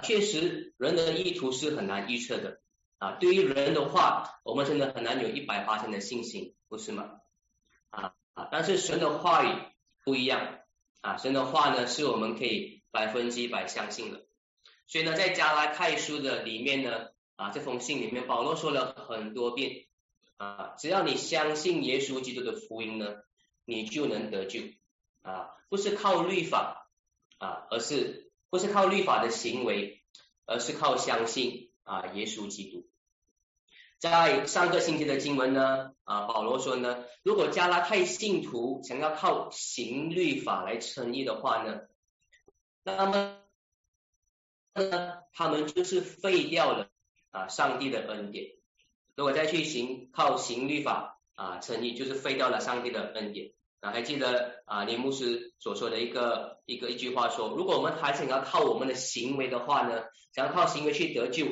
确实人的意图是很难预测的啊。对于人的话，我们真的很难有一百八千的信心，不是吗？啊啊，但是神的话语不一样啊，神的话呢是我们可以百分之一百相信的。所以呢，在加拉太书的里面呢，啊，这封信里面，保罗说了很多遍啊，只要你相信耶稣基督的福音呢，你就能得救啊，不是靠律法啊，而是不是靠律法的行为，而是靠相信啊，耶稣基督。在上个星期的经文呢，啊，保罗说呢，如果加拉太信徒想要靠行律法来称义的话呢，那么。呢，他们就是废掉了啊上帝的恩典。如果再去行靠行律法啊称义，就是废掉了上帝的恩典。啊，还记得啊林牧师所说的一个一个一句话说，如果我们还想要靠我们的行为的话呢，想要靠行为去得救，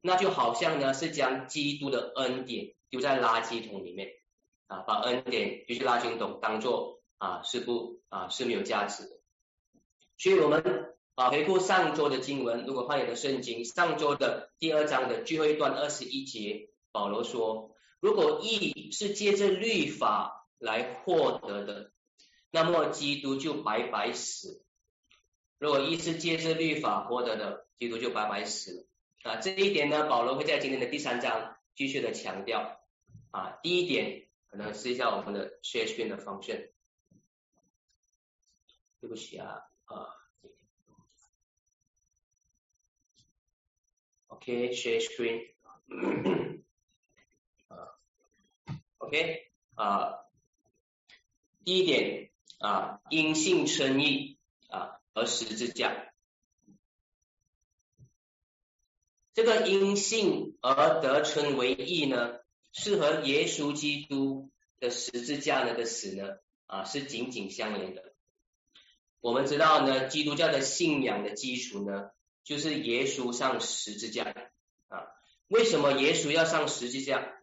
那就好像呢是将基督的恩典丢在垃圾桶里面啊，把恩典丢去垃圾桶，当做啊是不啊是没有价值的。所以我们。啊，回顾上周的经文，如果翻译的圣经，上周的第二章的最后一段二十一节，保罗说，如果义是借着律法来获得的，那么基督就白白死；如果义是借着律法获得的，基督就白白死了。啊，这一点呢，保罗会在今天的第三章继续的强调。啊，第一点可能是一下我们的 share screen 的方式。对不起啊，啊。OK，share screen。啊，OK，啊，第一点啊，因信称义啊，而十字架。这个因信而得称为义呢，是和耶稣基督的十字架那个死呢啊，是紧紧相连的。我们知道呢，基督教的信仰的基础呢。就是耶稣上十字架啊？为什么耶稣要上十字架？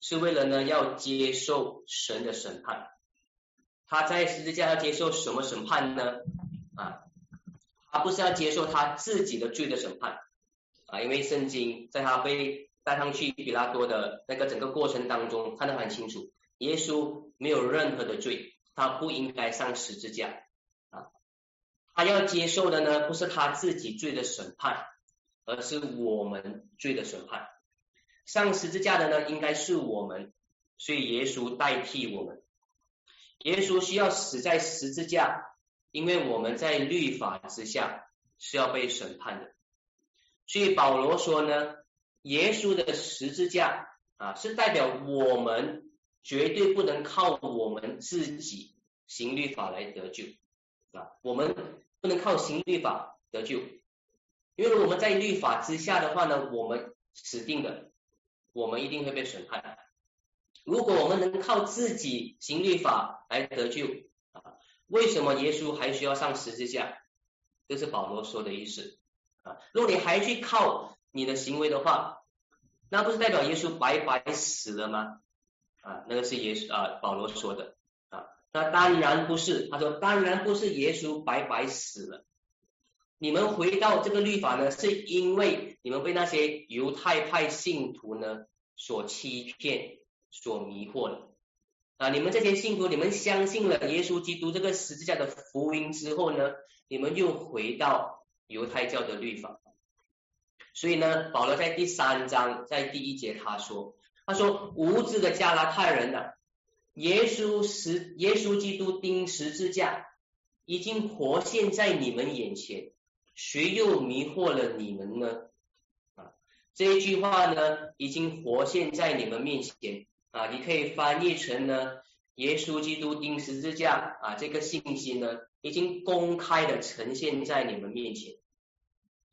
是为了呢要接受神的审判。他在十字架要接受什么审判呢？啊，他不是要接受他自己的罪的审判啊，因为圣经在他被带上去比拉多的那个整个过程当中看得很清楚，耶稣没有任何的罪，他不应该上十字架啊。他要接受的呢，不是他自己罪的审判，而是我们罪的审判。上十字架的呢，应该是我们，所以耶稣代替我们。耶稣需要死在十字架，因为我们在律法之下是要被审判的。所以保罗说呢，耶稣的十字架啊，是代表我们绝对不能靠我们自己行律法来得救啊，我们。不能靠行律法得救，因为我们在律法之下的话呢，我们死定了，我们一定会被审判的。如果我们能靠自己行律法来得救啊，为什么耶稣还需要上十字架？这是保罗说的意思啊。如果你还去靠你的行为的话，那不是代表耶稣白白死了吗？啊，那个是耶稣啊，保罗说的啊。那当然不是，他说当然不是，耶稣白白死了。你们回到这个律法呢，是因为你们被那些犹太派信徒呢所欺骗、所迷惑了啊！你们这些信徒，你们相信了耶稣基督这个十字架的福音之后呢，你们又回到犹太教的律法。所以呢，保罗在第三章在第一节他说，他说无知的加拉太人呢。耶稣十，耶稣基督钉十字架，已经活现在你们眼前，谁又迷惑了你们呢？啊，这一句话呢，已经活现在你们面前啊，你可以翻译成呢，耶稣基督钉十字架啊，这个信息呢，已经公开的呈现在你们面前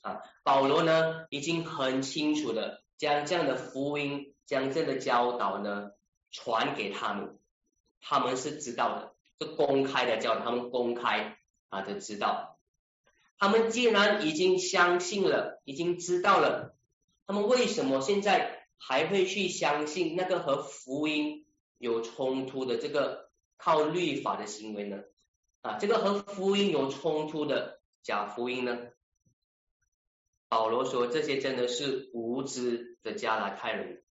啊，保罗呢，已经很清楚的将这样的福音，将这样的教导呢，传给他们。他们是知道的，是公开的教导，他们公开啊的知道。他们既然已经相信了，已经知道了，他们为什么现在还会去相信那个和福音有冲突的这个靠律法的行为呢？啊，这个和福音有冲突的假福音呢？保罗说这些真的是无知的加拉太人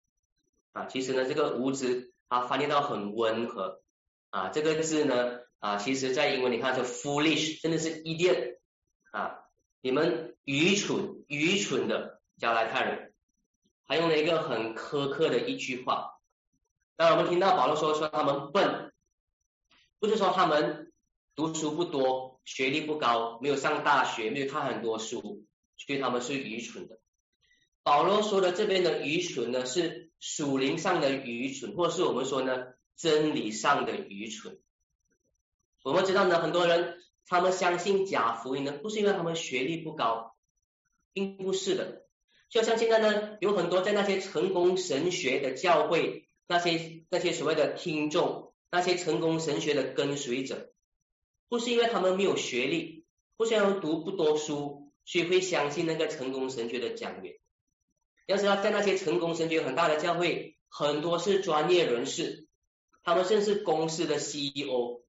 啊。其实呢，这个无知它翻译到很温和啊，这个字呢啊，其实在英文你看是 foolish，真的是 idiot 啊，你们愚蠢愚蠢的加拉太人，还用了一个很苛刻的一句话。那我们听到保罗说说他们笨，不是说他们读书不多，学历不高，没有上大学，没有看很多书，所以他们是愚蠢的。保罗说的这边的愚蠢呢，是属灵上的愚蠢，或是我们说呢真理上的愚蠢。我们知道呢，很多人他们相信假福音呢，不是因为他们学历不高，并不是的。就像现在呢，有很多在那些成功神学的教会。那些那些所谓的听众，那些成功神学的跟随者，不是因为他们没有学历，不是因为读不多书，所以会相信那个成功神学的讲员。要知道，在那些成功神学很大的教会，很多是专业人士，他们甚至公司的 CEO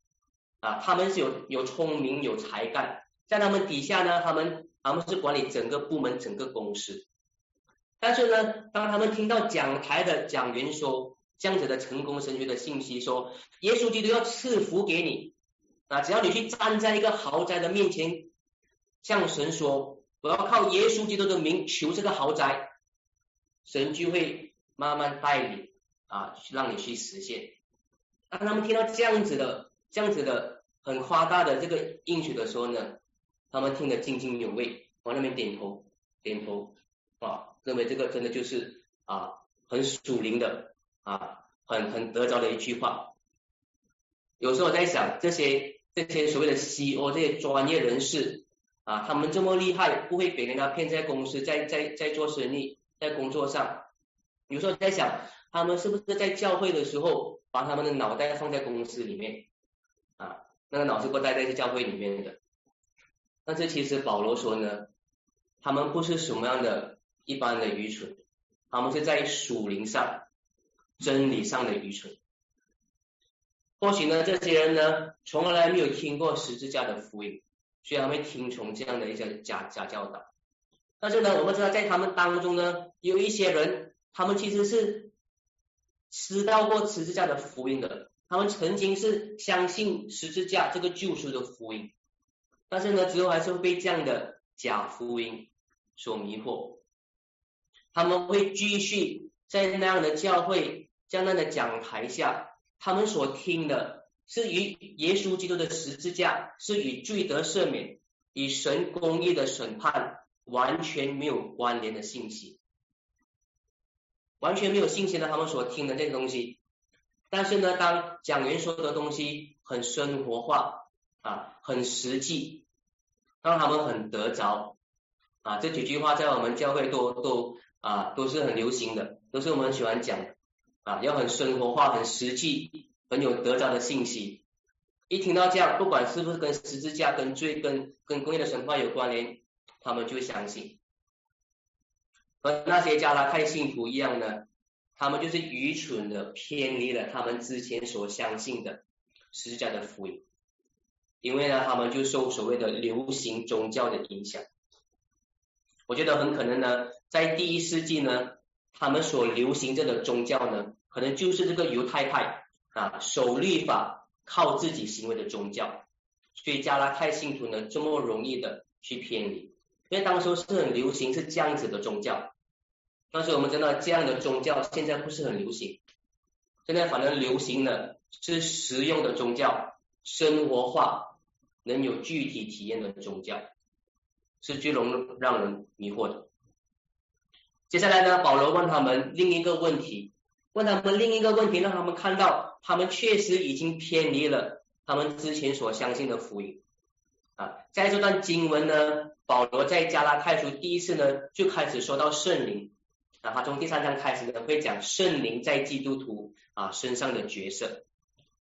啊，他们是有有聪明有才干，在他们底下呢，他们他们是管理整个部门整个公司。但是呢，当他们听到讲台的讲员说，这样子的成功神学的信息说，耶稣基督要赐福给你啊！只要你去站在一个豪宅的面前，向神说，我要靠耶稣基督的名求这个豪宅，神就会慢慢带领啊，让你去实现。当他们听到这样子的、这样子的很夸大的这个应许的时候呢，他们听得津津有味，往那边点头点头啊，认为这个真的就是啊，很属灵的。啊，很很得着的一句话。有时候我在想，这些这些所谓的 CEO 这些专业人士啊，他们这么厉害，不会被人家骗在公司，在在在做生意，在工作上。有时候在想，他们是不是在教会的时候，把他们的脑袋放在公司里面啊？那个脑子不待在教会里面的。但是其实保罗说呢，他们不是什么样的一般的愚蠢，他们是在属灵上。真理上的愚蠢，或许呢，这些人呢，从来没有听过十字架的福音，所以他会听从这样的一些假假教导。但是呢，我们知道在他们当中呢，有一些人，他们其实是知道过十字架的福音的，他们曾经是相信十字架这个救赎的福音，但是呢，之后还是会被这样的假福音所迷惑，他们会继续在那样的教会。在那样的讲台下，他们所听的是与耶稣基督的十字架，是与罪得赦免、与神公义的审判完全没有关联的信息，完全没有信心的他们所听的这些东西。但是呢，当讲员说的东西很生活化啊，很实际，让他们很得着啊。这几句话在我们教会都都啊都是很流行的，都是我们喜欢讲的。啊，要很生活化、很实际、很有得着的信息。一听到这样，不管是不是跟十字架、跟罪、跟跟工业的神话有关联，他们就相信。和那些加拉太信徒一样呢，他们就是愚蠢的偏离了他们之前所相信的十字架的福音。因为呢，他们就受所谓的流行宗教的影响。我觉得很可能呢，在第一世纪呢。他们所流行着的宗教呢，可能就是这个犹太派啊，守律法、靠自己行为的宗教。所以加拉太信徒呢，这么容易的去偏离，因为当时是很流行是这样子的宗教。但是我们知道这样的宗教现在不是很流行，现在反正流行的是实用的宗教，生活化、能有具体体验的宗教，是最容让人迷惑的。接下来呢，保罗问他们另一个问题，问他们另一个问题，让他们看到他们确实已经偏离了他们之前所相信的福音啊。在这段经文呢，保罗在加拉太书第一次呢就开始说到圣灵啊，他从第三章开始呢会讲圣灵在基督徒啊身上的角色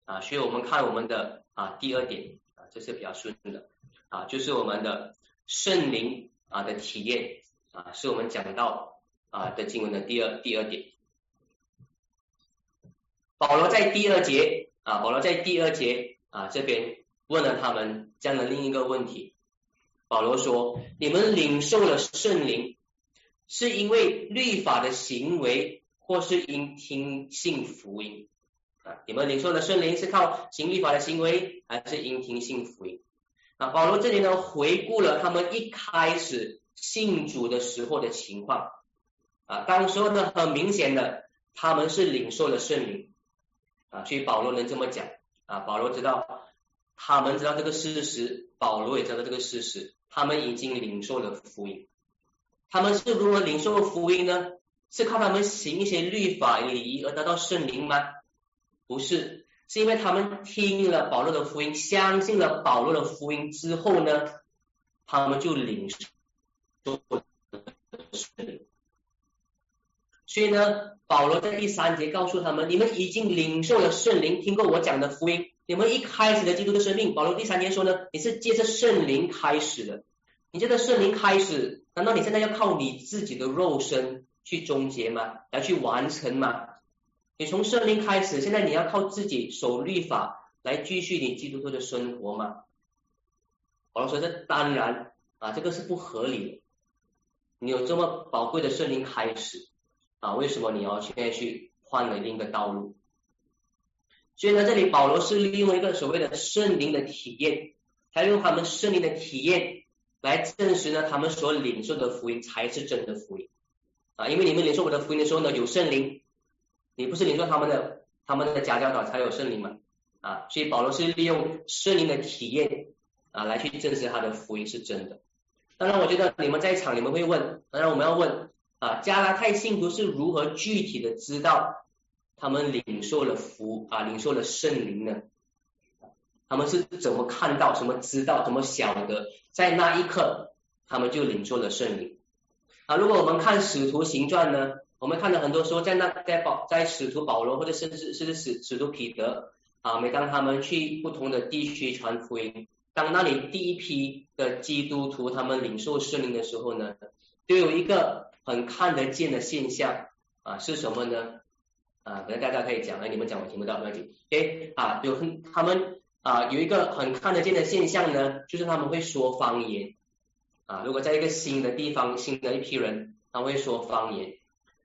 啊，所以我们看我们的啊第二点啊，这是比较顺的啊，就是我们的圣灵啊的体验啊，是我们讲到。啊的经文的第二第二点，保罗在第二节啊，保罗在第二节啊这边问了他们这样的另一个问题保罗说：“你们领受了圣灵，是因为律法的行为，或是因听信福音啊？你们领受的圣灵是靠行律法的行为，还是因听信福音？”啊，保罗这里呢回顾了他们一开始信主的时候的情况啊，当时候呢很明显的他们是领受了圣灵啊，所以保罗能这么讲啊，保罗知道他们知道这个事实，保罗也知道这个事实，他们已经领受了福音，他们是如何领受福音呢？是靠他们行一些律法礼仪而得到圣灵吗？不是。是因为他们听了保罗的福音，相信了保罗的福音之后呢，他们就领受所以呢，保罗在第三节告诉他们：你们已经领受了圣灵，听过我讲的福音。你们一开始的基督的生命，保罗第三节说呢，你是借着圣灵开始的。你借着圣灵开始，难道你现在要靠你自己的肉身去终结吗？来去完成吗？你从圣灵开始，现在你要靠自己守律法来继续你基督徒的生活吗？保罗说这当然啊，这个是不合理的。你有这么宝贵的圣灵开始啊，为什么你要现在去换了另一个道路？所以呢，这里保罗是利用一个所谓的圣灵的体验，他用他们圣灵的体验来证实呢，他们所领受的福音才是真的福音啊，因为你们领受我的福音的时候呢，有圣灵。你不是领受他们的他们的假教导才有圣灵嘛？啊，所以保罗是利用圣灵的体验啊来去证实他的福音是真的。当然，我觉得你们在场，你们会问，当然我们要问啊，加拉太信徒是如何具体的知道他们领受了福啊，领受了圣灵呢？他们是怎么看到、怎么知道、怎么晓得，在那一刻他们就领受了圣灵啊？如果我们看使徒行传呢？我们看到很多时候，在那在保在使徒保罗或者甚至是使使徒彼得啊，每当他们去不同的地区传福音，当那里第一批的基督徒他们领受圣灵的时候呢，就有一个很看得见的现象啊，是什么呢？啊，可能大家可以讲，哎，你们讲我听不到，不要紧。哎啊，有很他们啊有一个很看得见的现象呢，就是他们会说方言啊。如果在一个新的地方，新的一批人，他会说方言。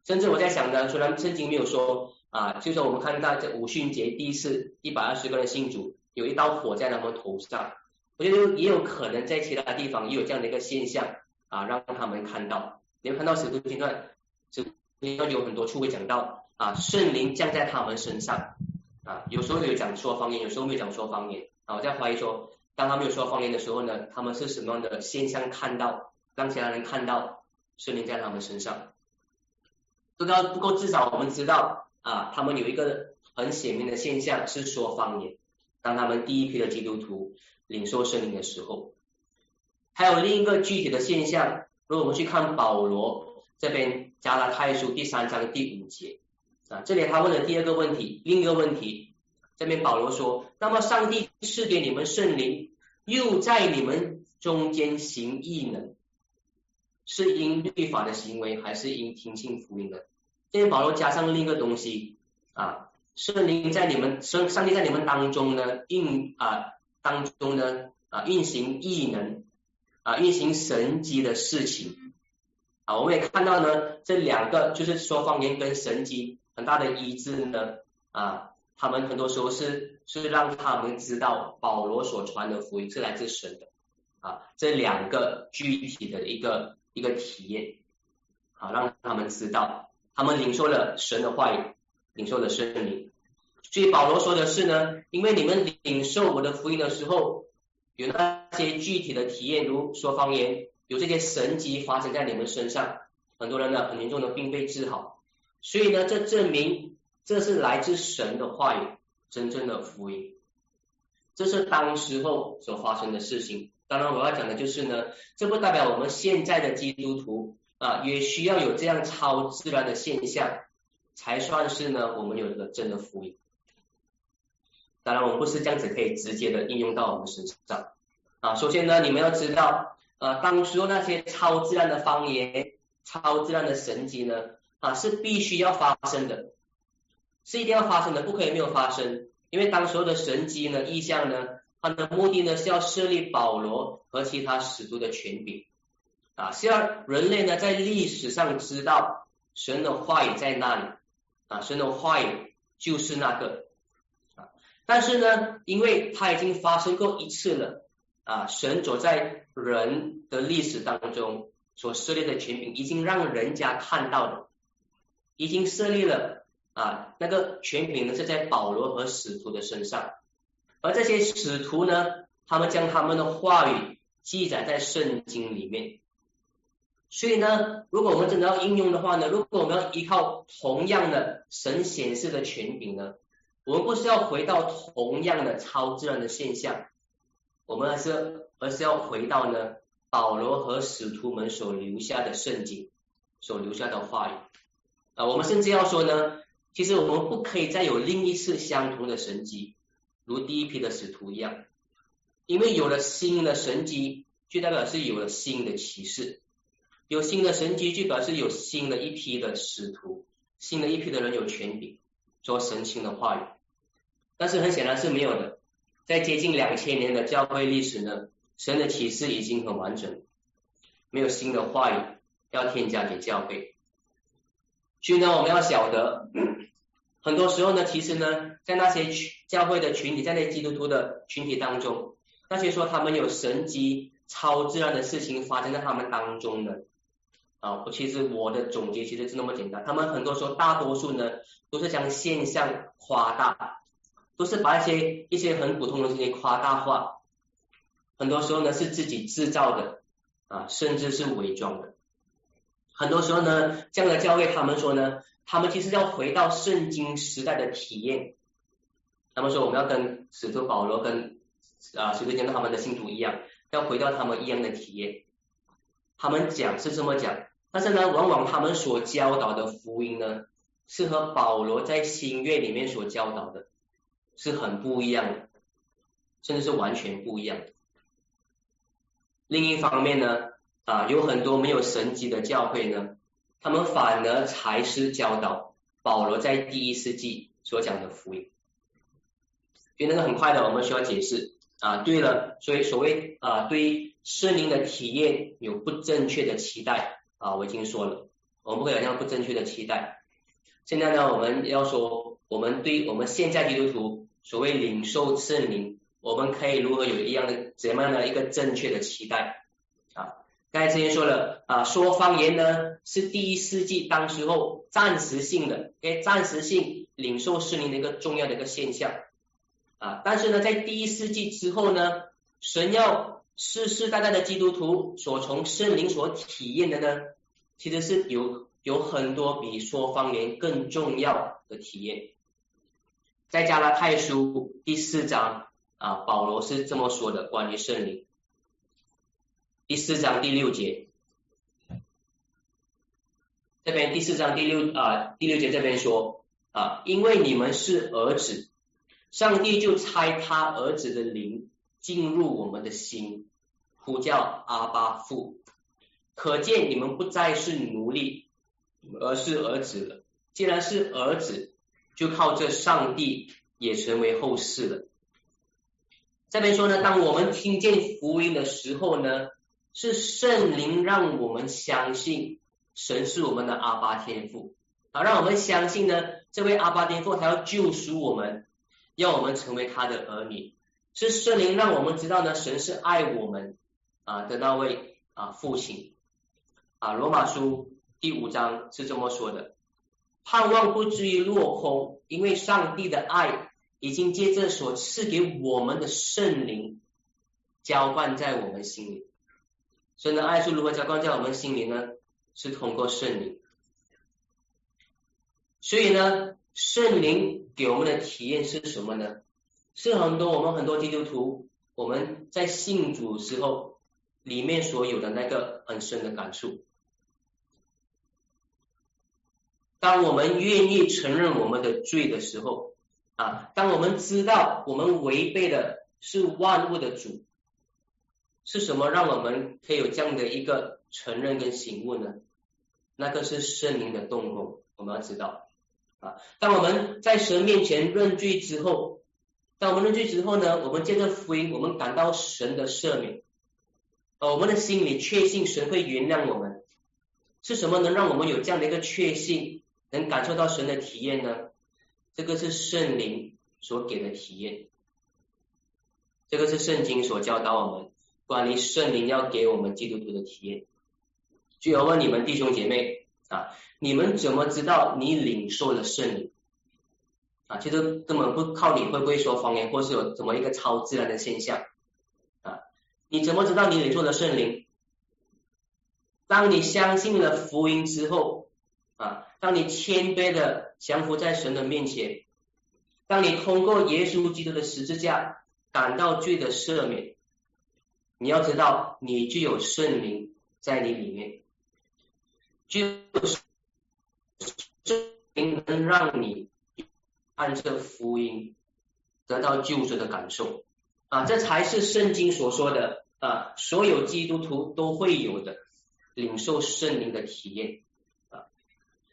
甚至我在想呢，虽然圣经没有说啊，就说我们看到这五旬节第一次一百二十个人信主，有一道火在他们头上，我觉得也有可能在其他地方也有这样的一个现象啊，让他们看到。你们看到使徒行传，使徒行传有很多处会讲到啊，圣灵降在他们身上啊，有时候有讲说方言，有时候没有讲说方言啊。我在怀疑说，当他们有说方言的时候呢，他们是什么样的现象看到，让其他人看到圣灵在他们身上？不知道不够，至少我们知道啊，他们有一个很显明的现象是说方言。当他们第一批的基督徒领受圣灵的时候，还有另一个具体的现象，如果我们去看保罗这边加拉太书第三章第五节啊，这里他问了第二个问题，另一个问题，这边保罗说，那么上帝赐给你们圣灵，又在你们中间行异能，是因律法的行为，还是因听信福音的？这边保罗加上另一个东西啊，圣灵在你们上上帝在你们当中呢运啊当中呢啊运行异能啊运行神迹的事情啊，我们也看到呢这两个就是说方言跟神迹很大的医治呢啊，他们很多时候是是让他们知道保罗所传的福音是来自神的啊，这两个具体的一个一个体验好让他们知道。他们领受了神的话语，领受了圣灵。所以保罗说的是呢，因为你们领受我的福音的时候，有那些具体的体验，如说方言，有这些神迹发生在你们身上，很多人呢很严重的病被治好。所以呢，这证明这是来自神的话语，真正的福音。这是当时候所发生的事情。当然，我要讲的就是呢，这不代表我们现在的基督徒。啊，也需要有这样超自然的现象，才算是呢，我们有一个真的福音。当然，我们不是这样子可以直接的应用到我们身上。啊，首先呢，你们要知道，呃，当时候那些超自然的方言、超自然的神迹呢，啊，是必须要发生的，是一定要发生的，不可以没有发生。因为当时候的神迹呢、异象呢，它的目的呢是要设立保罗和其他使徒的权柄啊，是要人类呢在历史上知道神的话语在那里啊，神的话语就是那个。但是呢，因为它已经发生过一次了啊，神走在人的历史当中所设立的权柄，已经让人家看到了，已经设立了啊，那个权柄呢是在保罗和使徒的身上。而这些使徒呢，他们将他们的话语记载在圣经里面。所以呢，如果我们真的要应用的话呢，如果我们要依靠同样的神显示的权柄呢，我们不是要回到同样的超自然的现象，我们而是而是要回到呢保罗和使徒们所留下的圣经所留下的话语啊。我们甚至要说呢，其实我们不可以再有另一次相同的神迹。如第一批的使徒一样，因为有了新的神迹，就代表是有了新的启示；有新的神迹，就表示有新的一批的使徒，新的一批的人有权柄说神性的话语。但是很显然是没有的，在接近两千年的教会历史呢，神的启示已经很完整，没有新的话语要添加给教会。所以呢，我们要晓得。很多时候呢，其实呢，在那些教会的群体，在那基督徒的群体当中，那些说他们有神级超自然的事情发生在他们当中的啊，我其实我的总结其实是那么简单，他们很多时候大多数呢，都是将现象夸大，都是把一些一些很普通的事情夸大化，很多时候呢是自己制造的啊，甚至是伪装的，很多时候呢，这样的教会他们说呢。他们其实要回到圣经时代的体验。他们说我们要跟使徒保罗跟啊使徒见到他们的信徒一样，要回到他们一样的体验。他们讲是这么讲，但是呢，往往他们所教导的福音呢，是和保罗在新约里面所教导的是很不一样的，甚至是完全不一样的。另一方面呢，啊，有很多没有神迹的教会呢。他们反而才是教导保罗在第一世纪所讲的福音，因为那个很快的，我们需要解释啊。对了，所以所谓啊，对圣灵的体验有不正确的期待啊，我已经说了，我们不可以有这样不正确的期待。现在呢，我们要说，我们对我们现在基督徒所谓领受圣灵，我们可以如何有一样的怎么样的一个正确的期待啊？刚才之前说了啊，说方言呢是第一世纪当时候暂时性的，给暂时性领受圣灵的一个重要的一个现象啊。但是呢，在第一世纪之后呢，神要世世代代的基督徒所从圣灵所体验的呢，其实是有有很多比说方言更重要的体验。在加拉太书第四章啊，保罗是这么说的，关于圣灵。第四章第六节，这边第四章第六啊第六节这边说啊，因为你们是儿子，上帝就差他儿子的灵进入我们的心，呼叫阿巴父，可见你们不再是奴隶，而是儿子了。既然是儿子，就靠这上帝也成为后世了。这边说呢，当我们听见福音的时候呢。是圣灵让我们相信神是我们的阿巴天父啊，让我们相信呢，这位阿巴天父他要救赎我们，要我们成为他的儿女。是圣灵让我们知道呢，神是爱我们啊的那位啊父亲啊。罗马书第五章是这么说的：盼望不至于落空，因为上帝的爱已经借着所赐给我们的圣灵浇灌在我们心里。神的爱是如何浇灌在我们心里呢？是通过圣灵。所以呢，圣灵给我们的体验是什么呢？是很多我们很多基督徒我们在信主时候里面所有的那个很深的感触。当我们愿意承认我们的罪的时候啊，当我们知道我们违背的是万物的主。是什么让我们可以有这样的一个承认跟醒悟呢？那个是圣灵的动工，我们要知道啊。当我们在神面前认罪之后当我们认罪之后呢，我们借着福音，我们感到神的赦免，我们的心里确信神会原谅我们。是什么能让我们有这样的一个确信，能感受到神的体验呢？这个是圣灵所给的体验，这个是圣经所教导我们关于圣灵要给我们基督徒的体验。就要问你们弟兄姐妹啊，你们怎么知道你领受了圣灵？啊，其实根本不靠你会不会说方言，或是有怎么一个超自然的现象？你怎么知道你领受了圣灵？当你相信了福音之后啊，当你谦卑的降服在神的面前，当你通过耶稣基督的十字架感到罪的赦免，你要知道你具有圣灵在你里面，就是圣灵能让你。按这福音得到救赎的感受啊，这才是圣经所说的啊，所有基督徒都会有的领受圣灵的体验啊，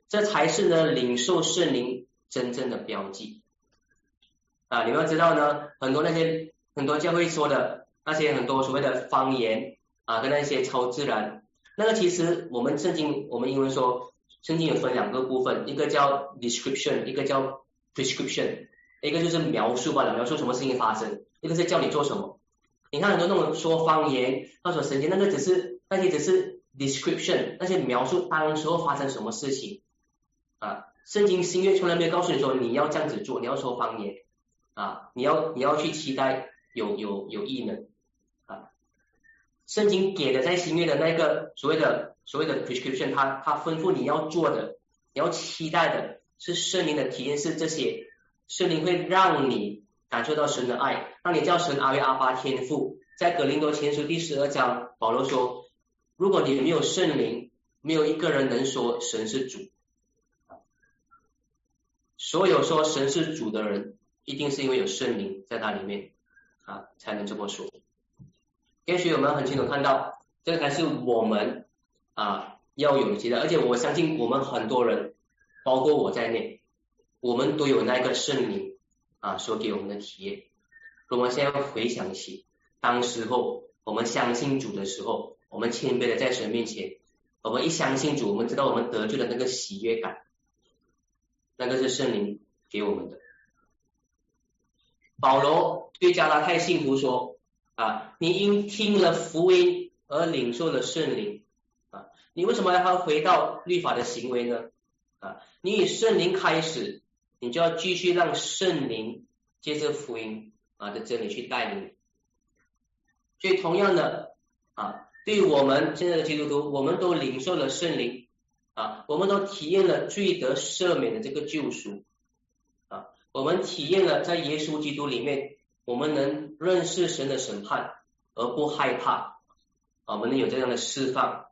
这才是呢领受圣灵真正的标记啊。你们要知道呢，很多那些很多教会说的那些很多所谓的方言啊，跟那些超自然，那个其实我们圣经我们英文说圣经有分两个部分，一个叫 description，一个叫 prescription，一个就是描述吧，描述什么事情发生，一个是叫你做什么。你看很多那种说方言、他说神经，那个只是那些只是 description，那些描述当时候发生什么事情啊。圣经新约从来没有告诉你说你要这样子做，你要说方言啊，你要你要去期待有有有异能啊。圣经给的在新约的那个所谓的所谓的 prescription，他他吩咐你要做的，你要期待的。是圣灵的体验是这些，圣灵会让你感受到神的爱，让你叫神阿维阿巴天赋。在格林多前书第十二章，保罗说，如果你没有圣灵，没有一个人能说神是主。所有说神是主的人，一定是因为有圣灵在那里面啊，才能这么说。也许我们很清楚看到，这才是我们啊要有的，而且我相信我们很多人。包括我在内，我们都有那个圣灵啊，所给我们的体验。我们现在回想起当时候我们相信主的时候，我们谦卑的在神面前，我们一相信主，我们知道我们得救的那个喜悦感，那个是圣灵给我们的。保罗对加拉太信徒说啊，你因听了福音而领受了圣灵啊，你为什么还要回到律法的行为呢？啊，你以圣灵开始，你就要继续让圣灵借着福音啊的真理去带领。所以同样的啊，对我们现在的基督徒，我们都领受了圣灵啊，我们都体验了罪得赦免的这个救赎啊，我们体验了在耶稣基督里面，我们能认识神的审判而不害怕啊，我们能有这样的释放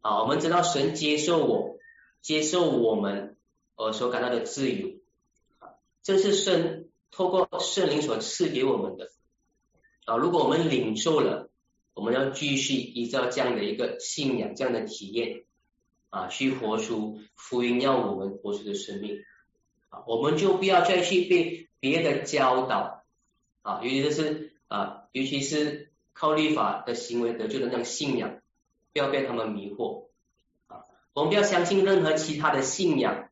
啊，我们知道神接受我。接受我们呃所感到的自由，这是圣透过圣灵所赐给我们的啊。如果我们领受了，我们要继续依照这样的一个信仰、这样的体验啊，去活出福音要我们活出的生命啊。我们就不要再去被别的教导啊，尤其是啊，尤其是靠律法的行为得救的那种信仰，不要被他们迷惑啊。我们不要相信任何其他的信仰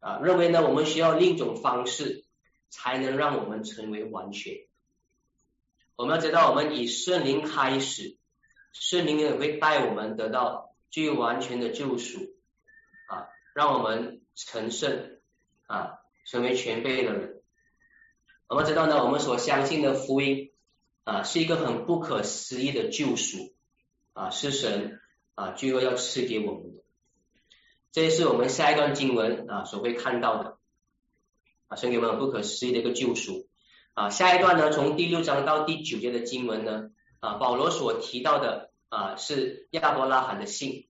啊，认为呢我们需要另一种方式才能让我们成为完全。我们要知道，我们以圣灵开始，圣灵也会带我们得到最完全的救赎啊，让我们成圣啊，成为全备的人。我们知道呢，我们所相信的福音啊，是一个很不可思议的救赎啊，是神啊最后要赐给我们的。这也是我们下一段经文啊所会看到的啊，神给我们不可思议的一个救赎啊。下一段呢，从第六章到第九节的经文呢啊，保罗所提到的啊是亚伯拉罕的信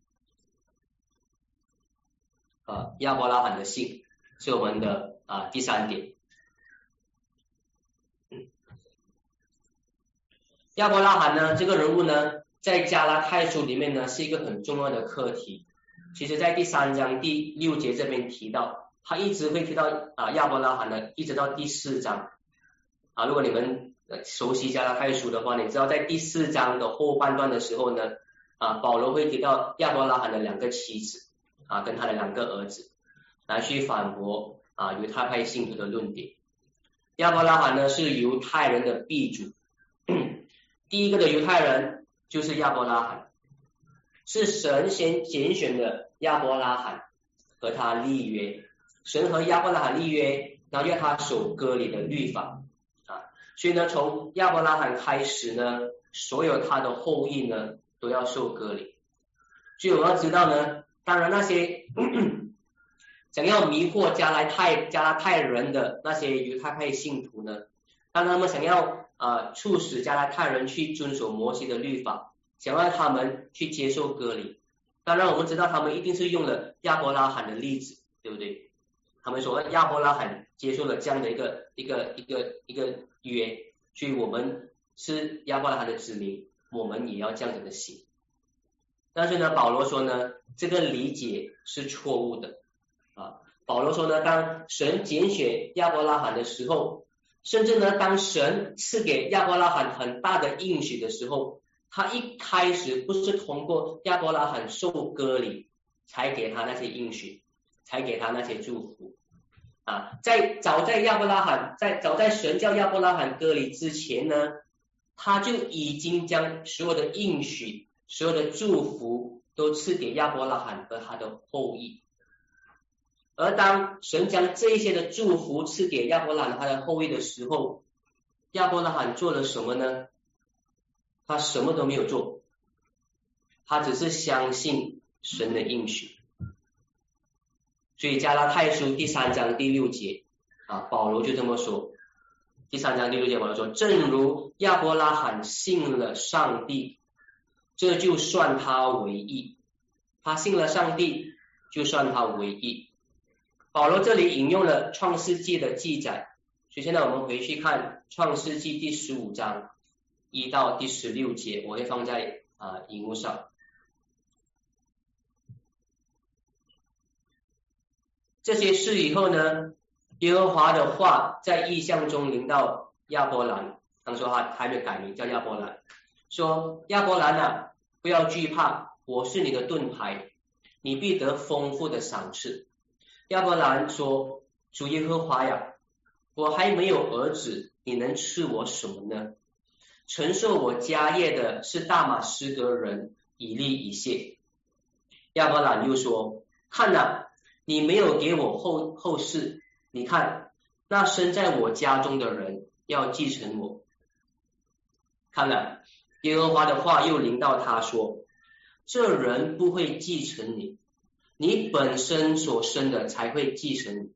啊，亚伯拉罕的信是我们的啊第三点。亚伯拉罕呢这个人物呢，在加拉太书里面呢是一个很重要的课题。其实，在第三章第六节这边提到，他一直会提到啊亚伯拉罕的，一直到第四章。啊，如果你们熟悉加拉太书的话，你知道在第四章的后半段的时候呢，啊，保罗会提到亚伯拉罕的两个妻子啊，跟他的两个儿子，来去反驳啊犹太派信徒的论点。亚伯拉罕呢是犹太人的鼻祖，第一个的犹太人就是亚伯拉罕，是神先拣选的亚伯拉罕和他立约，神和亚伯拉罕立约，然后要他守割礼的律法啊。所以呢，从亚伯拉罕开始呢，所有他的后裔呢都要受割礼。所以我要知道呢，当然那些 想要迷惑加拉太加拉太人的那些犹太派信徒呢，当他们想要啊促使加拉太人去遵守摩西的律法，想让他们去接受割礼，当然我们知道他们一定是用了亚伯拉罕的例子，对不对？他们说亚伯拉罕接受了这样的一个一个一个一个。约，所以我们是亚伯拉罕的子民，我们也要这样子的行。但是呢，保罗说呢，这个理解是错误的啊。保罗说呢，当神拣选亚伯拉罕的时候，甚至呢，当神赐给亚伯拉罕很大的应许的时候，他一开始不是通过亚伯拉罕受割礼才给他那些应许，才给他那些祝福。啊，在早在亚伯拉罕在早在神叫亚伯拉罕割礼之前呢，他就已经将所有的应许、所有的祝福都赐给亚伯拉罕和他的后裔。而当神将这些的祝福赐给亚伯拉罕他的后裔的时候，亚伯拉罕做了什么呢？他什么都没有做，他只是相信神的应许。所以加拉太书第三章第六节啊，保罗就这么说。第三章第六节保罗说：“正如亚伯拉罕信了上帝，这就算他为义。他信了上帝，就算他为义。”保罗这里引用了创世纪的记载，所以现在我们回去看创世纪第十五章一到第十六节，我会放在啊荧幕上。这些事以后呢，耶和华的话在异象中临到亚伯兰，当时他还没改名叫亚伯兰，说亚伯兰啊，不要惧怕，我是你的盾牌，你必得丰富的赏赐。亚伯兰说，主耶和华呀，我还没有儿子，你能赐我什么呢？承受我家业的是大马士革人以利以谢。亚伯兰又说，看呐。你没有给我后后世，你看那生在我家中的人要继承我。看了耶和华的话又临到他说：这人不会继承你，你本身所生的才会继承。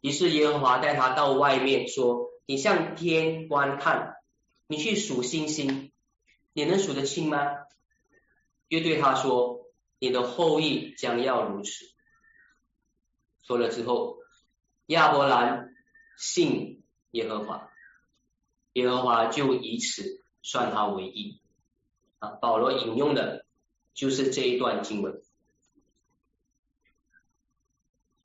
于是耶和华带他到外面说：你向天观看，你去数星星，你能数得清吗？又对他说：你的后裔将要如此。说了之后，亚伯兰信耶和华，耶和华就以此算他为义。啊，保罗引用的就是这一段经文。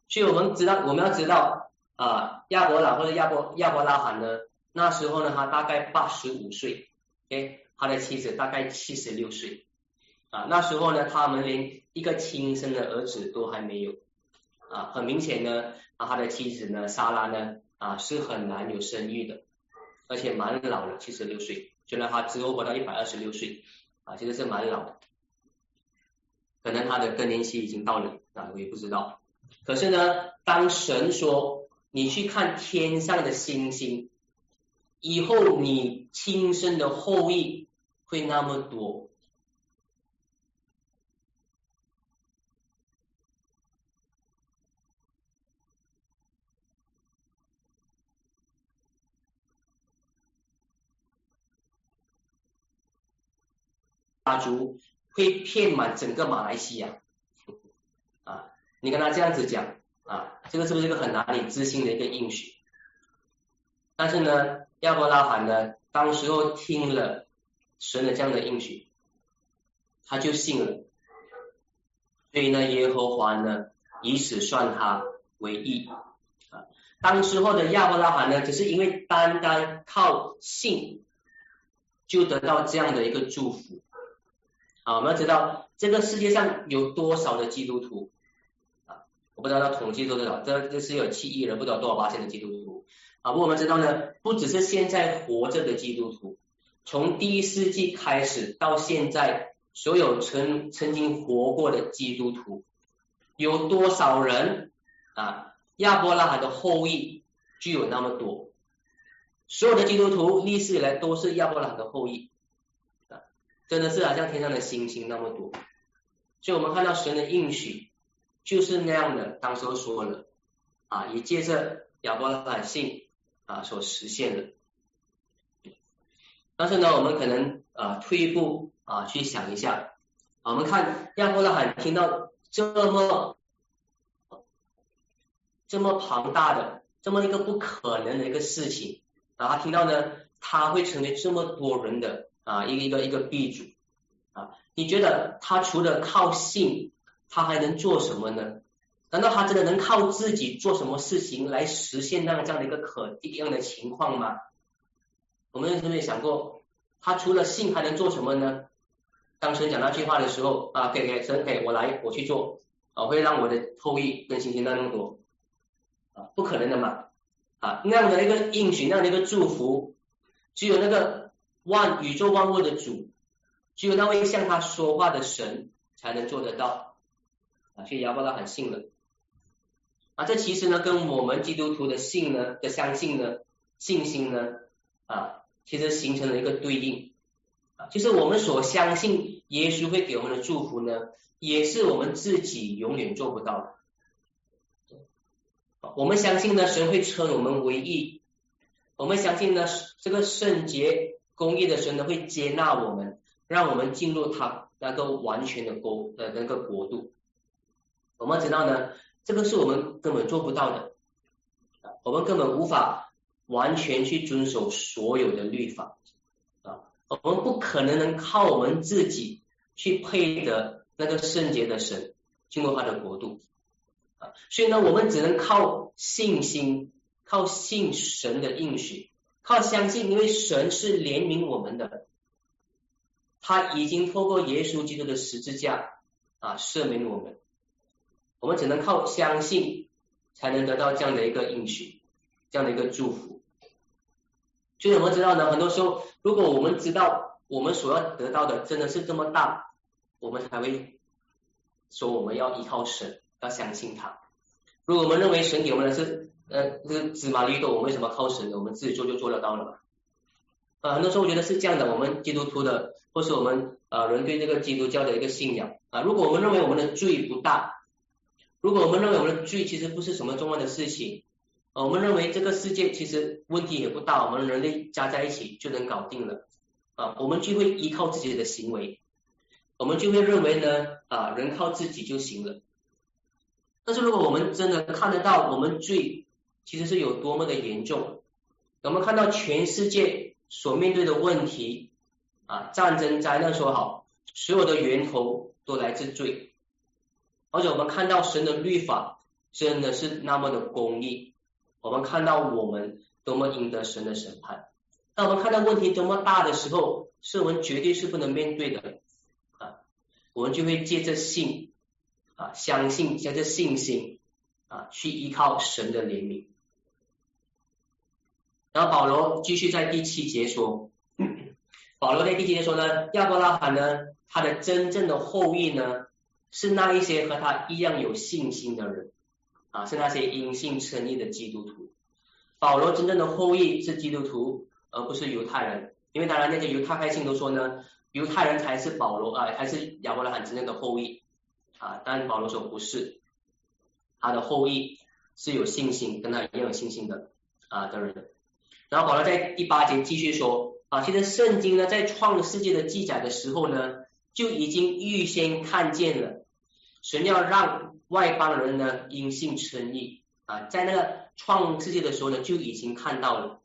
所以我们知道，我们要知道啊，亚伯兰或者亚伯亚伯拉罕呢，那时候呢，他大概八十五岁，哎，他的妻子大概七十六岁，啊，那时候呢，他们连一个亲生的儿子都还没有。啊，很明显呢，啊，他的妻子呢，莎拉呢，啊，是很难有生育的，而且蛮老了，七十六岁，虽然他之后活到一百二十六岁，啊，其实是蛮老的，可能他的更年期已经到了，啊，我也不知道。可是呢，当神说你去看天上的星星，以后你亲生的后裔会那么多。家族会骗满整个马来西亚啊！你跟他这样子讲啊，这个是不是一个很难以置信的一个应许？但是呢，亚伯拉罕呢，当时候听了神的这样的应许，他就信了。所以呢，耶和华呢，以此算他为义啊。当时候的亚伯拉罕呢，只是因为单单靠信就得到这样的一个祝福。好，我们要知道这个世界上有多少的基督徒啊？我不知道他统计多少，这这是有七亿人，不知道多少八千的基督徒啊。不我们知道呢，不只是现在活着的基督徒，从第一世纪开始到现在，所有曾曾经活过的基督徒，有多少人啊？亚伯拉罕的后裔就有那么多，所有的基督徒历史以来都是亚伯拉罕的后裔啊，真的是好像天上的星星那么多。所以我们看到神的应许就是那样的，当时说了啊，也借着亚伯拉罕信啊所实现的。但是呢，我们可能啊退一步啊去想一下，我们看亚伯拉罕听到这么。这么庞大的，这么一个不可能的一个事情，然后听到呢，他会成为这么多人的啊一个一个一个币主啊，你觉得他除了靠信，他还能做什么呢？难道他真的能靠自己做什么事情来实现那样这样的一个可一样的情况吗？我们有没有想过，他除了信还能做什么呢？当神讲那句话的时候啊，给给神给我来我去做，啊会让我的后裔跟星星那么多啊。不可能的嘛啊，那样的一个应许，那样的一个祝福，只有那个万宇宙万物的主，只有那位向他说话的神才能做得到啊。所以亚伯拉罕信了啊，这其实呢，跟我们基督徒的信呢的相信呢信心呢啊，其实形成了一个对应啊，就是我们所相信耶稣会给我们的祝福呢，也是我们自己永远做不到的。我们相信呢，神会称我们为义。我们相信呢，这个圣洁公义的神呢，会接纳我们，让我们进入他那个完全的国的那个国度。我们知道呢，这个是我们根本做不到的，我们根本无法完全去遵守所有的律法啊，我们不可能能靠我们自己去配得那个圣洁的神进入他的国度。啊，所以呢，我们只能靠信心，靠信神的应许，靠相信，因为神是怜悯我们的，他已经透过耶稣基督的十字架啊赦免我们，我们只能靠相信，才能得到这样的一个应许，这样的一个祝福。所以我们知道呢，很多时候，如果我们知道我们所要得到的真的是这么大，我们才会说我们要依靠神。要相信他。如果我们认为神给我们的是呃这个芝麻绿豆，我们为什么靠神呢？我们自己做就做得到了嘛？啊，很多时候我觉得是这样的。我们基督徒的，或是我们啊人对这个基督教的一个信仰啊，如果我们认为我们的罪不大，如果我们认为我们的罪其实不是什么重要的事情，啊，我们认为这个世界其实问题也不大，我们人类加在一起就能搞定了啊，我们就会依靠自己的行为，我们就会认为呢啊人靠自己就行了。但是如果我们真的看得到我们罪其实是有多么的严重，我们看到全世界所面对的问题啊，战争灾难说好，所有的源头都来自罪，而且我们看到神的律法真的是那么的公义，我们看到我们多么赢得神的审判，当我们看到问题多么大的时候，是我们绝对是不能面对的啊，我们就会借着信。啊，相信借着信心啊，去依靠神的怜悯。然后保罗继续在第七节说，保罗在第七节说呢，亚伯拉罕呢，他的真正的后裔呢，是那一些和他一样有信心的人啊，是那些因信称义的基督徒。保罗真正的后裔是基督徒，而不是犹太人，因为当然那些犹太派信都说呢，犹太人才是保罗啊，才是亚伯拉罕真正的后裔。啊，但保罗说不是，他的后裔是有信心，跟他一样有信心的啊的人。然后保罗在第八节继续说啊，其实圣经呢在创世界的记载的时候呢，就已经预先看见了，神要让外邦人呢因信称义啊，在那个创世界的时候呢就已经看到了，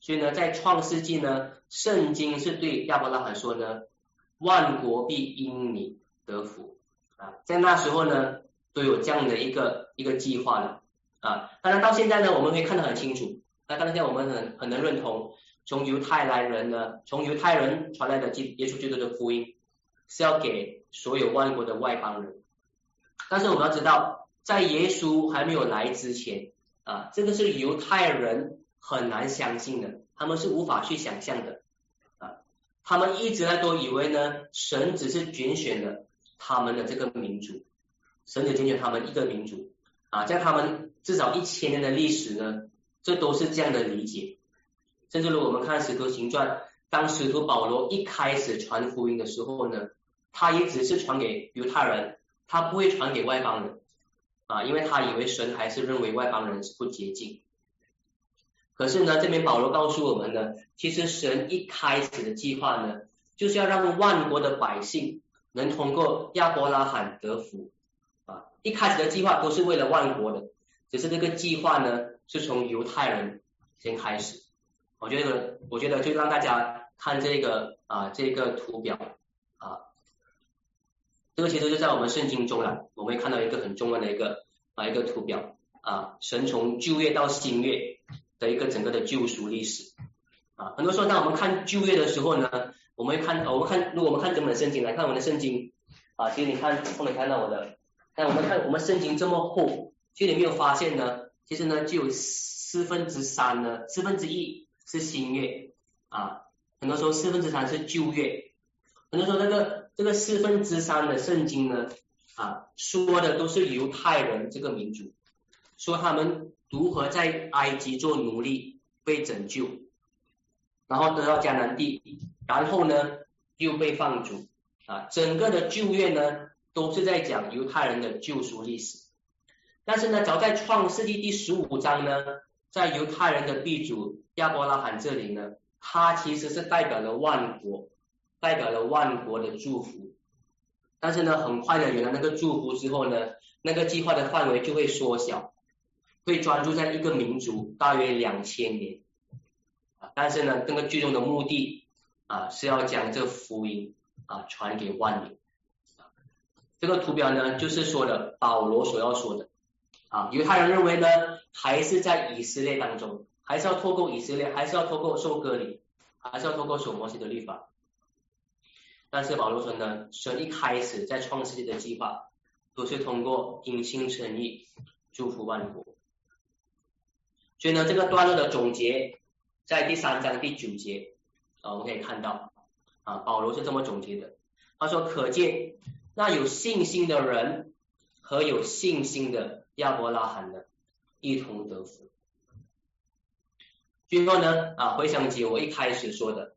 所以呢在创世纪呢，圣经是对亚伯拉罕说呢，万国必因你得福。啊，在那时候呢，都有这样的一个一个计划了啊。当然到现在呢，我们可以看得很清楚。那当然现在我们很很能认同，从犹太来人呢，从犹太人传来的基耶稣基督的福音是要给所有万国的外邦人。但是我们要知道，在耶稣还没有来之前啊，这个是犹太人很难相信的，他们是无法去想象的啊。他们一直呢都以为呢，神只是拣选了他们的这个民族，神只拣选他们一个民族啊，在他们至少一千年的历史呢。这都是这样的理解，甚至如我们看《使徒行传》，当使徒保罗一开始传福音的时候呢，他也只是传给犹太人，他不会传给外邦人啊，因为他以为神还是认为外邦人是不洁净。可是呢，这边保罗告诉我们呢，其实神一开始的计划呢，就是要让万国的百姓能通过亚伯拉罕得福啊，一开始的计划都是为了万国的，只是这个计划呢。是从犹太人先开始，我觉得，我觉得就让大家看这个啊，这个图表，这个其实就在我们圣经中了，我们会看到一个很重要的一个啊一个图表啊，神从旧约到新约的一个整个的救赎历史啊，很多时候当我们看旧约的时候呢，我们会看，我们看，如果我们看整本圣经来看我们的圣经啊，其实你看后面看到我的，那我们看我们圣经这么厚，其实你没有发现呢？其实呢，就有四分之三呢，四分之一是新月啊，很多时候四分之三是旧月，很多时候那个这个四分之三的圣经呢啊，说的都是犹太人这个民族，说他们如何在埃及做奴隶被拯救，然后得到迦南地，然后呢又被放逐啊，整个的旧约呢都是在讲犹太人的救赎历史。但是呢，早在创世纪第十五章呢，在犹太人的鼻祖亚伯拉罕这里呢，他其实是代表了万国，代表了万国的祝福。但是呢，很快的有了那个祝福之后呢，那个计划的范围就会缩小，会专注在一个民族大约两千年。啊，但是呢，这个最终的目的啊，是要将这福音啊传给万民。这个图表呢，就是说的保罗所要说的。啊，犹太人认为呢，还是在以色列当中，还是要透过以色列，还是要透过受割礼，还是要透过守摩西的律法。但是保罗说呢，神一开始在创世纪的计划，都是通过因信诚意祝福万国。所以呢，这个段落的总结在第三章第九节啊，我们可以看到啊，保罗是这么总结的，他说：可见那有信心的人和有信心的。亚伯拉罕的一同得福。最后呢，啊，回想起我一开始说的，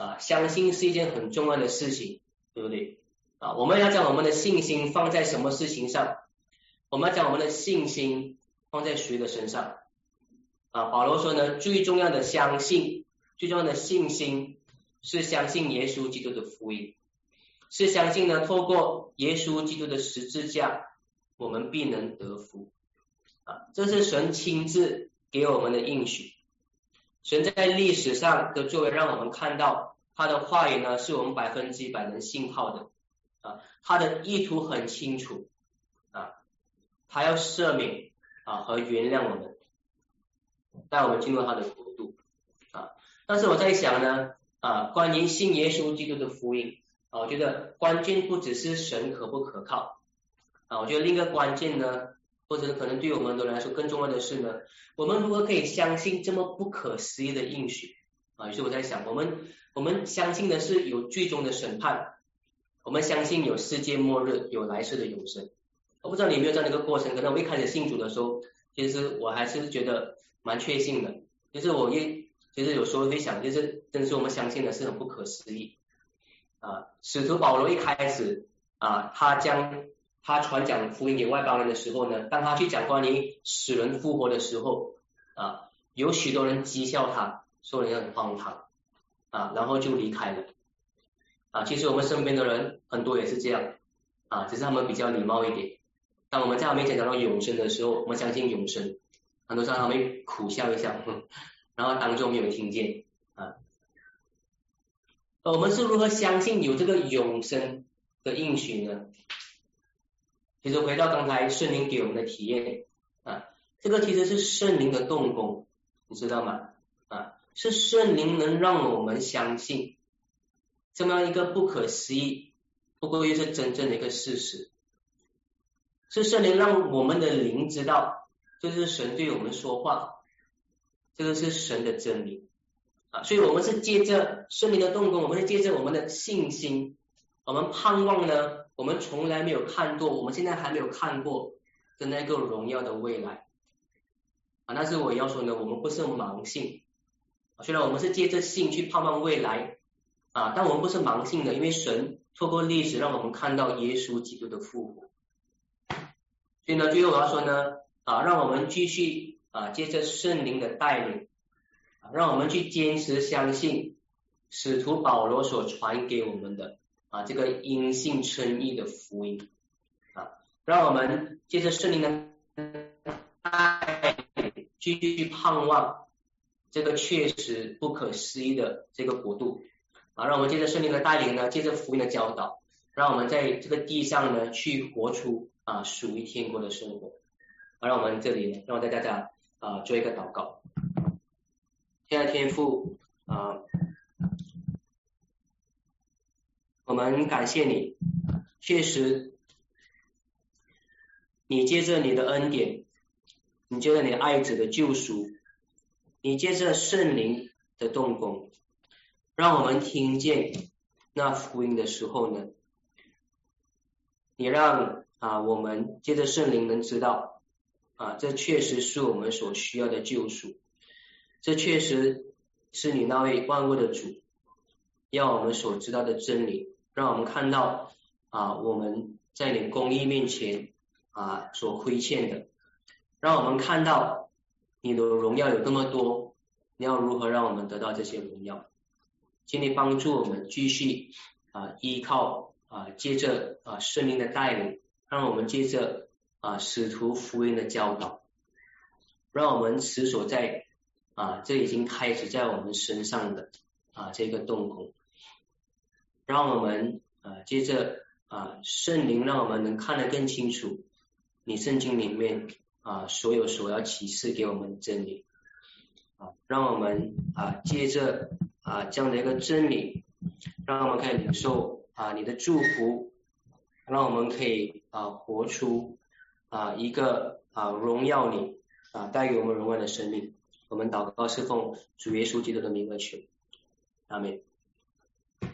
啊，相信是一件很重要的事情，对不对？啊，我们要将我们的信心放在什么事情上？我们要将我们的信心放在谁的身上？啊，保罗说呢，最重要的相信，最重要的信心是相信耶稣基督的福音，是相信呢，透过耶稣基督的十字架。我们必能得福啊！这是神亲自给我们的应许。神在历史上的作为，让我们看到他的话语呢，是我们百分之一百能信靠的啊。他的意图很清楚啊，他要赦免啊和原谅我们，带我们进入他的国度啊。但是我在想呢啊，关于信耶稣基督的福音啊，我觉得关键不只是神可不可靠。啊，我觉得另一个关键呢，或者可能对我们很多人来说更重要的是呢，我们如何可以相信这么不可思议的应许于是我在想，我们我们相信的是有最终的审判，我们相信有世界末日，有来世的永生。我不知道你有没有这样的一个过程，可能我一开始信主的时候，其实我还是觉得蛮确信的，就是我一其实有时候会想，就是真是我们相信的是很不可思议啊。使徒保罗一开始啊，他将他传讲福音给外邦人的时候呢，当他去讲关于死人复活的时候啊，有许多人讥笑他，说人很荒唐啊，然后就离开了啊。其实我们身边的人很多也是这样啊，只是他们比较礼貌一点。当我们在他面前讲到永生的时候，我们相信永生，很多时候他们苦笑一笑，然后当中没有听见啊。我们是如何相信有这个永生的应许呢？其实回到刚才圣灵给我们的体验啊，这个其实是圣灵的动工，你知道吗？是圣灵能让我们相信这么样一个不可思议，不过又是真正的一个事实，是圣灵让我们的灵知道，这是神对我们说话，这个是神的真理啊，所以我们是借着圣灵的动工，我们是借着我们的信心，我们盼望呢，我们从来没有看过，我们现在还没有看过的那个荣耀的未来啊。但是我要说呢，我们不是盲信，虽然我们是借着信去盼望未来啊，但我们不是盲信的，因为神透过历史让我们看到耶稣基督的复活。所以呢，最后我要说呢，啊，让我们继续啊，借着圣灵的带领，啊，让我们去坚持相信使徒保罗所传给我们的啊这个因信称义的福音啊，让我们借着圣灵的带。继续盼望这个确实不可思议的这个国度啊！让我们借着圣灵的带领呢，借着福音的教导，让我们在这个地上呢去活出啊属于天国的生活。啊，让我们这里让我带大家啊做一个祷告。亲爱的天父啊，我们感谢你，确实你借着你的恩典。你借着你爱子的救赎，你借着圣灵的动工，让我们听见那福音的时候呢，你让啊我们借着圣灵能知道啊这确实是我们所需要的救赎，这确实是你那位万物的主要我们所知道的真理，让我们看到啊我们在你公义面前啊所亏欠的。让我们看到你的荣耀有这么多，你要如何让我们得到这些荣耀？请你帮助我们继续啊依靠啊接着啊圣灵的带领，让我们接着啊使徒福音的教导，让我们持守在啊这已经开始在我们身上的啊这个动工，让我们啊接着啊圣灵让我们能看得更清楚你圣经里面。啊，所有所要启示给我们真理啊，让我们啊接着啊这样的一个真理，让我们可以领受啊你的祝福，让我们可以啊活出啊一个啊荣耀你啊带给我们荣耀的生命。我们祷告侍奉主耶稣基督的名而求，阿门。